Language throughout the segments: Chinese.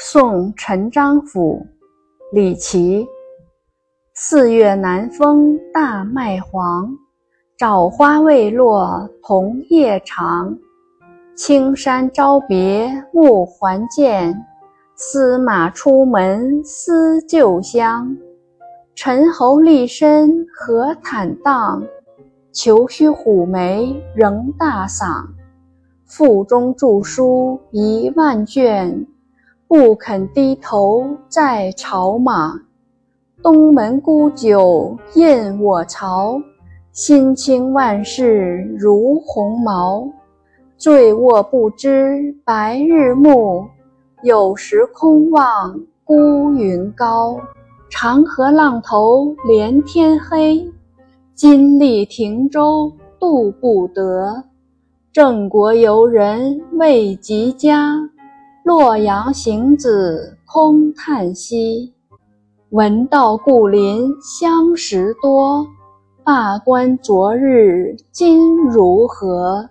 宋陈章甫、李琦。四月南风大麦黄，枣花未落桐叶长。青山朝别暮还见，司马出门思旧乡。陈侯立身何坦荡，虬须虎眉仍大嗓。腹中著书一万卷。不肯低头在朝马，东门沽酒宴我朝。心清万事如鸿毛，醉卧不知白日暮。有时空望孤云高。长河浪头连天黑，金粟停舟渡不得。郑国游人未及家。洛阳行子空叹息，闻道故邻相识多。罢官昨日今如何？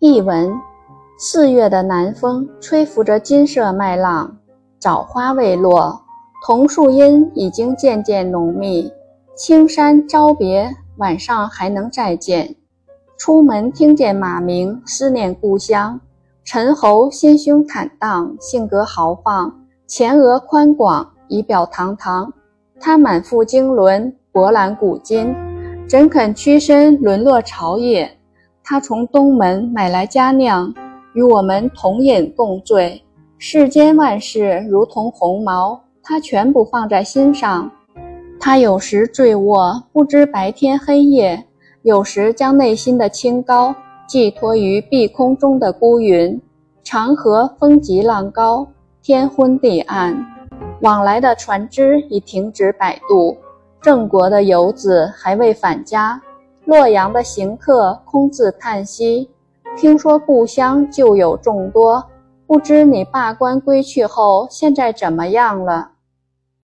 译文：四月的南风吹拂着金色麦浪，枣花未落，桐树荫已经渐渐浓密。青山朝别，晚上还能再见。出门听见马鸣，思念故乡。陈侯心胸坦荡，性格豪放，前额宽广，仪表堂堂。他满腹经纶，博览古今，怎肯屈身沦落朝野？他从东门买来佳酿，与我们同饮共醉。世间万事如同鸿毛，他全不放在心上。他有时醉卧，不知白天黑夜；有时将内心的清高。寄托于碧空中的孤云，长河风急浪高，天昏地暗，往来的船只已停止摆渡，郑国的游子还未返家，洛阳的行客空自叹息。听说故乡旧友众多，不知你罢官归去后，现在怎么样了？